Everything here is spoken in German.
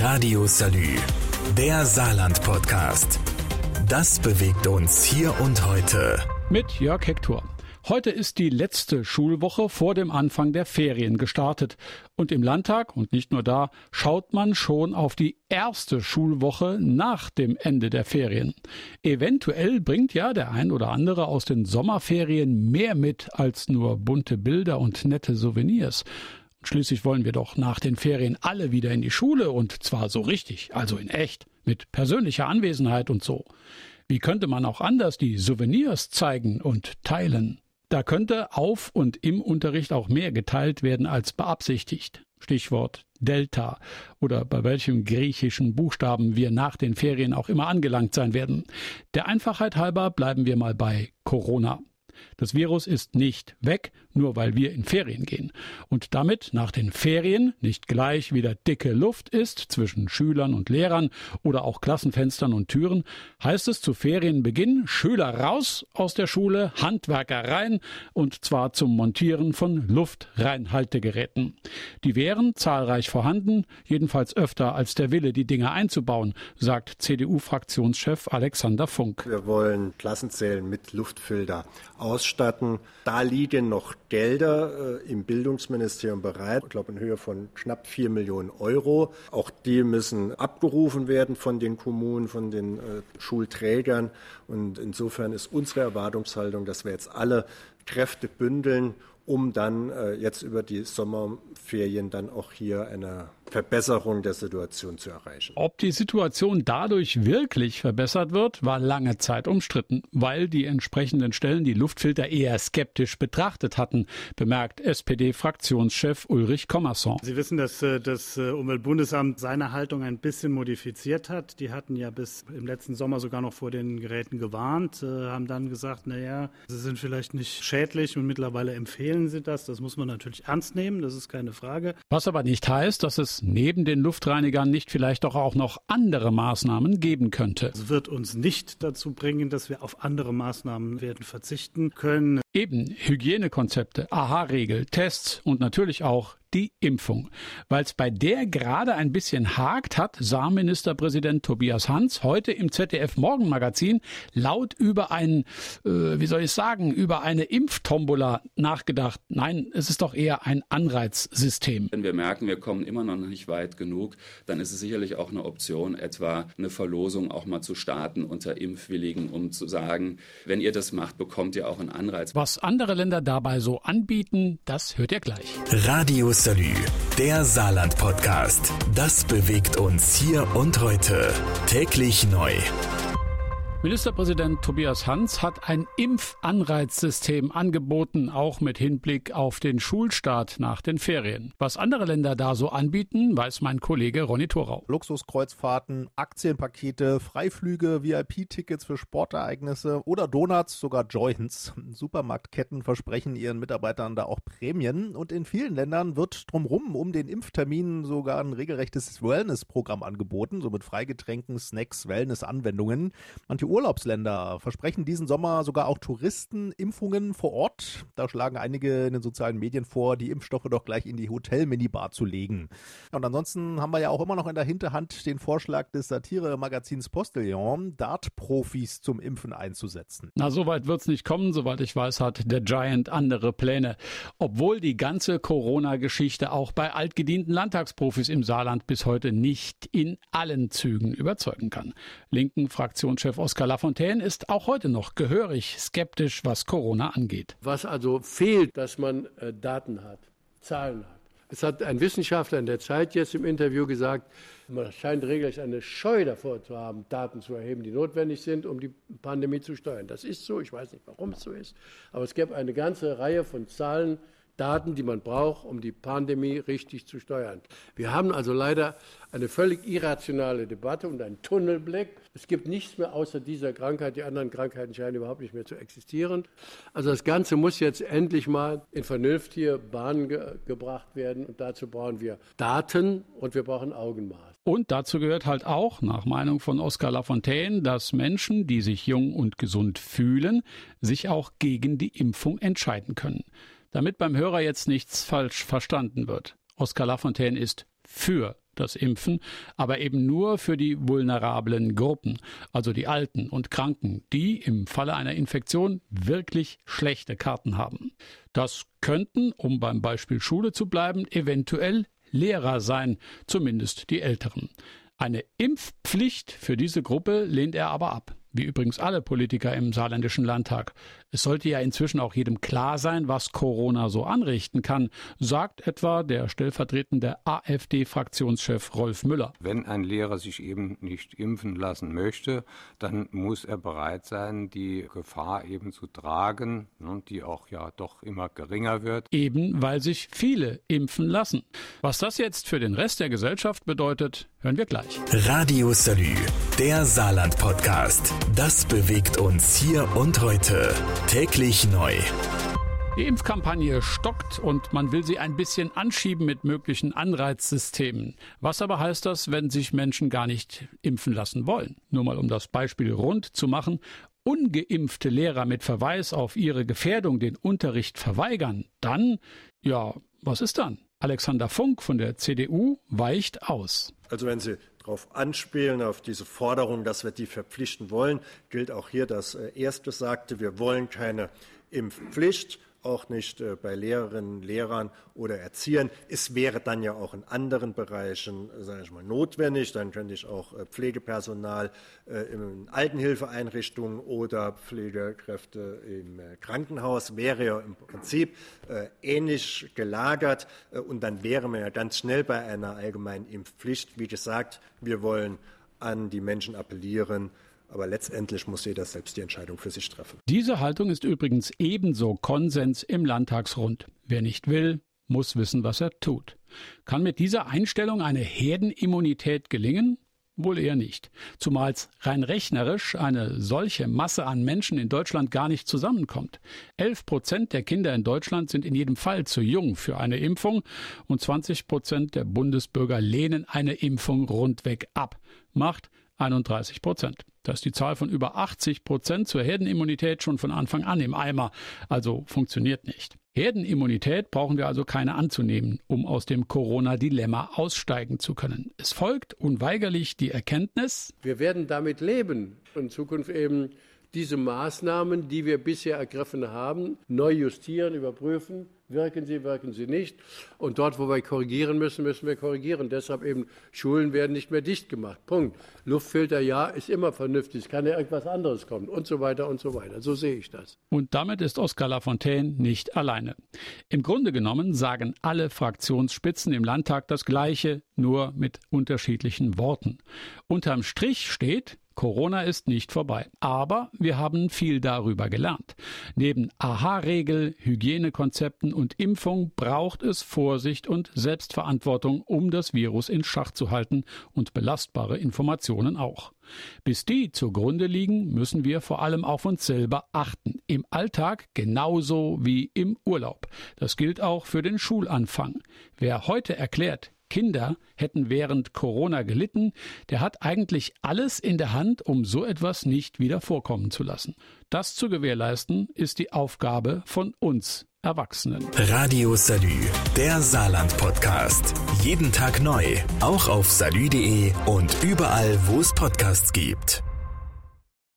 Radio Salü, der Saarland-Podcast. Das bewegt uns hier und heute. Mit Jörg Hector. Heute ist die letzte Schulwoche vor dem Anfang der Ferien gestartet. Und im Landtag, und nicht nur da, schaut man schon auf die erste Schulwoche nach dem Ende der Ferien. Eventuell bringt ja der ein oder andere aus den Sommerferien mehr mit als nur bunte Bilder und nette Souvenirs. Schließlich wollen wir doch nach den Ferien alle wieder in die Schule und zwar so richtig, also in echt, mit persönlicher Anwesenheit und so. Wie könnte man auch anders die Souvenirs zeigen und teilen? Da könnte auf und im Unterricht auch mehr geteilt werden als beabsichtigt. Stichwort Delta oder bei welchem griechischen Buchstaben wir nach den Ferien auch immer angelangt sein werden. Der Einfachheit halber bleiben wir mal bei Corona. Das Virus ist nicht weg, nur weil wir in Ferien gehen. Und damit nach den Ferien nicht gleich wieder dicke Luft ist zwischen Schülern und Lehrern oder auch Klassenfenstern und Türen, heißt es zu Ferienbeginn Schüler raus aus der Schule, Handwerker rein und zwar zum Montieren von Luftreinhaltegeräten. Die wären zahlreich vorhanden, jedenfalls öfter als der Wille, die Dinge einzubauen, sagt CDU-Fraktionschef Alexander Funk. Wir wollen Klassenzellen mit Luftfilter ausstatten. Da liegen noch Gelder äh, im Bildungsministerium bereit, ich glaube in Höhe von knapp vier Millionen Euro. Auch die müssen abgerufen werden von den Kommunen, von den äh, Schulträgern. Und insofern ist unsere Erwartungshaltung, dass wir jetzt alle Kräfte bündeln, um dann äh, jetzt über die Sommerferien dann auch hier eine Verbesserung der Situation zu erreichen. Ob die Situation dadurch wirklich verbessert wird, war lange Zeit umstritten, weil die entsprechenden Stellen die Luftfilter eher skeptisch betrachtet hatten, bemerkt SPD-Fraktionschef Ulrich Kommerson. Sie wissen, dass äh, das äh, Umweltbundesamt seine Haltung ein bisschen modifiziert hat. Die hatten ja bis im letzten Sommer sogar noch vor den Geräten gewarnt, äh, haben dann gesagt, naja, sie sind vielleicht nicht schädlich und mittlerweile empfehlen sie das. Das muss man natürlich ernst nehmen, das ist keine Frage. Was aber nicht heißt, dass es neben den Luftreinigern nicht vielleicht doch auch noch andere Maßnahmen geben könnte. Es wird uns nicht dazu bringen, dass wir auf andere Maßnahmen werden verzichten können. Eben Hygienekonzepte, AHA-Regel, Tests und natürlich auch die Impfung. Weil es bei der gerade ein bisschen hakt, hat Saarministerpräsident Tobias Hans heute im ZDF Morgenmagazin laut über ein, äh, wie soll ich sagen, über eine Impftombola nachgedacht. Nein, es ist doch eher ein Anreizsystem. Wenn wir merken, wir kommen immer noch nicht weit genug, dann ist es sicherlich auch eine Option, etwa eine Verlosung auch mal zu starten unter Impfwilligen, um zu sagen, wenn ihr das macht, bekommt ihr auch einen Anreiz. Was andere Länder dabei so anbieten, das hört ihr gleich. Radius Salü, der Saarland-Podcast. Das bewegt uns hier und heute. Täglich neu. Ministerpräsident Tobias Hans hat ein Impfanreizsystem angeboten, auch mit Hinblick auf den Schulstart nach den Ferien. Was andere Länder da so anbieten, weiß mein Kollege Ronny Thorau. Luxuskreuzfahrten, Aktienpakete, Freiflüge, VIP-Tickets für Sportereignisse oder Donuts, sogar Joints. Supermarktketten versprechen ihren Mitarbeitern da auch Prämien und in vielen Ländern wird drumrum um den Impftermin sogar ein regelrechtes Wellness-Programm angeboten, so mit Freigetränken, Snacks, Wellness-Anwendungen. Manche Urlaubsländer versprechen diesen Sommer sogar auch Touristen Impfungen vor Ort. Da schlagen einige in den sozialen Medien vor, die Impfstoffe doch gleich in die Hotel-Minibar zu legen. Und ansonsten haben wir ja auch immer noch in der Hinterhand den Vorschlag des Satire-Magazins Postillon, Dart-Profis zum Impfen einzusetzen. Na, soweit wird es nicht kommen. Soweit ich weiß, hat der Giant andere Pläne. Obwohl die ganze Corona-Geschichte auch bei altgedienten Landtagsprofis im Saarland bis heute nicht in allen Zügen überzeugen kann. Linken Fraktionschef Oskar Lafontaine ist auch heute noch gehörig skeptisch, was Corona angeht. Was also fehlt, dass man äh, Daten hat, Zahlen hat. Es hat ein Wissenschaftler in der Zeit jetzt im Interview gesagt, man scheint regelrecht eine Scheu davor zu haben, Daten zu erheben, die notwendig sind, um die Pandemie zu steuern. Das ist so, ich weiß nicht, warum es so ist, aber es gäbe eine ganze Reihe von Zahlen, Daten, die man braucht, um die Pandemie richtig zu steuern. Wir haben also leider eine völlig irrationale Debatte und einen Tunnelblick. Es gibt nichts mehr außer dieser Krankheit. Die anderen Krankheiten scheinen überhaupt nicht mehr zu existieren. Also das Ganze muss jetzt endlich mal in vernünftige Bahnen ge gebracht werden. Und dazu brauchen wir Daten und wir brauchen Augenmaß. Und dazu gehört halt auch, nach Meinung von Oskar Lafontaine, dass Menschen, die sich jung und gesund fühlen, sich auch gegen die Impfung entscheiden können. Damit beim Hörer jetzt nichts falsch verstanden wird. Oskar Lafontaine ist für das Impfen, aber eben nur für die vulnerablen Gruppen, also die Alten und Kranken, die im Falle einer Infektion wirklich schlechte Karten haben. Das könnten, um beim Beispiel Schule zu bleiben, eventuell Lehrer sein, zumindest die Älteren. Eine Impfpflicht für diese Gruppe lehnt er aber ab wie übrigens alle Politiker im saarländischen Landtag. Es sollte ja inzwischen auch jedem klar sein, was Corona so anrichten kann, sagt etwa der stellvertretende AfD-Fraktionschef Rolf Müller. Wenn ein Lehrer sich eben nicht impfen lassen möchte, dann muss er bereit sein, die Gefahr eben zu tragen, ne, die auch ja doch immer geringer wird. Eben weil sich viele impfen lassen. Was das jetzt für den Rest der Gesellschaft bedeutet, hören wir gleich. Radio Salü, der Saarland-Podcast. Das bewegt uns hier und heute. Täglich neu. Die Impfkampagne stockt und man will sie ein bisschen anschieben mit möglichen Anreizsystemen. Was aber heißt das, wenn sich Menschen gar nicht impfen lassen wollen? Nur mal um das Beispiel rund zu machen. Ungeimpfte Lehrer mit Verweis auf ihre Gefährdung den Unterricht verweigern, dann, ja, was ist dann? Alexander Funk von der CDU weicht aus. Also wenn Sie darauf anspielen, auf diese Forderung, dass wir die verpflichten wollen, gilt auch hier das äh, erste sagte, wir wollen keine Impfpflicht auch nicht äh, bei Lehrerinnen, Lehrern oder Erziehern. Es wäre dann ja auch in anderen Bereichen, sage ich mal, notwendig. Dann könnte ich auch äh, Pflegepersonal äh, in Altenhilfeeinrichtungen oder Pflegekräfte im Krankenhaus wäre ja im Prinzip ähnlich gelagert. Und dann wäre man ja ganz schnell bei einer allgemeinen Impfpflicht. Wie gesagt, wir wollen an die Menschen appellieren, aber letztendlich muss jeder selbst die Entscheidung für sich treffen. Diese Haltung ist übrigens ebenso Konsens im Landtagsrund. Wer nicht will, muss wissen, was er tut. Kann mit dieser Einstellung eine Herdenimmunität gelingen? Wohl eher nicht. Zumal rein rechnerisch eine solche Masse an Menschen in Deutschland gar nicht zusammenkommt. Elf Prozent der Kinder in Deutschland sind in jedem Fall zu jung für eine Impfung und 20 Prozent der Bundesbürger lehnen eine Impfung rundweg ab. Macht 31 Prozent. Da ist die Zahl von über 80 Prozent zur Herdenimmunität schon von Anfang an im Eimer, also funktioniert nicht. Herdenimmunität brauchen wir also keine anzunehmen, um aus dem Corona-Dilemma aussteigen zu können. Es folgt unweigerlich die Erkenntnis, wir werden damit leben und in Zukunft eben diese Maßnahmen, die wir bisher ergriffen haben, neu justieren, überprüfen Wirken sie, wirken sie nicht. Und dort, wo wir korrigieren müssen, müssen wir korrigieren. Deshalb eben, Schulen werden nicht mehr dicht gemacht. Punkt. Luftfilter, ja, ist immer vernünftig. Es kann ja irgendwas anderes kommen und so weiter und so weiter. So sehe ich das. Und damit ist Oskar Lafontaine nicht alleine. Im Grunde genommen sagen alle Fraktionsspitzen im Landtag das Gleiche, nur mit unterschiedlichen Worten. Unterm Strich steht, Corona ist nicht vorbei. Aber wir haben viel darüber gelernt. Neben Aha-Regel, Hygienekonzepten und Impfung braucht es Vorsicht und Selbstverantwortung, um das Virus in Schach zu halten und belastbare Informationen auch. Bis die zugrunde liegen, müssen wir vor allem auf uns selber achten. Im Alltag genauso wie im Urlaub. Das gilt auch für den Schulanfang. Wer heute erklärt, Kinder hätten während Corona gelitten, der hat eigentlich alles in der Hand, um so etwas nicht wieder vorkommen zu lassen. Das zu gewährleisten, ist die Aufgabe von uns Erwachsenen. Radio Salü, der Saarland-Podcast. Jeden Tag neu, auch auf salü.de und überall, wo es Podcasts gibt.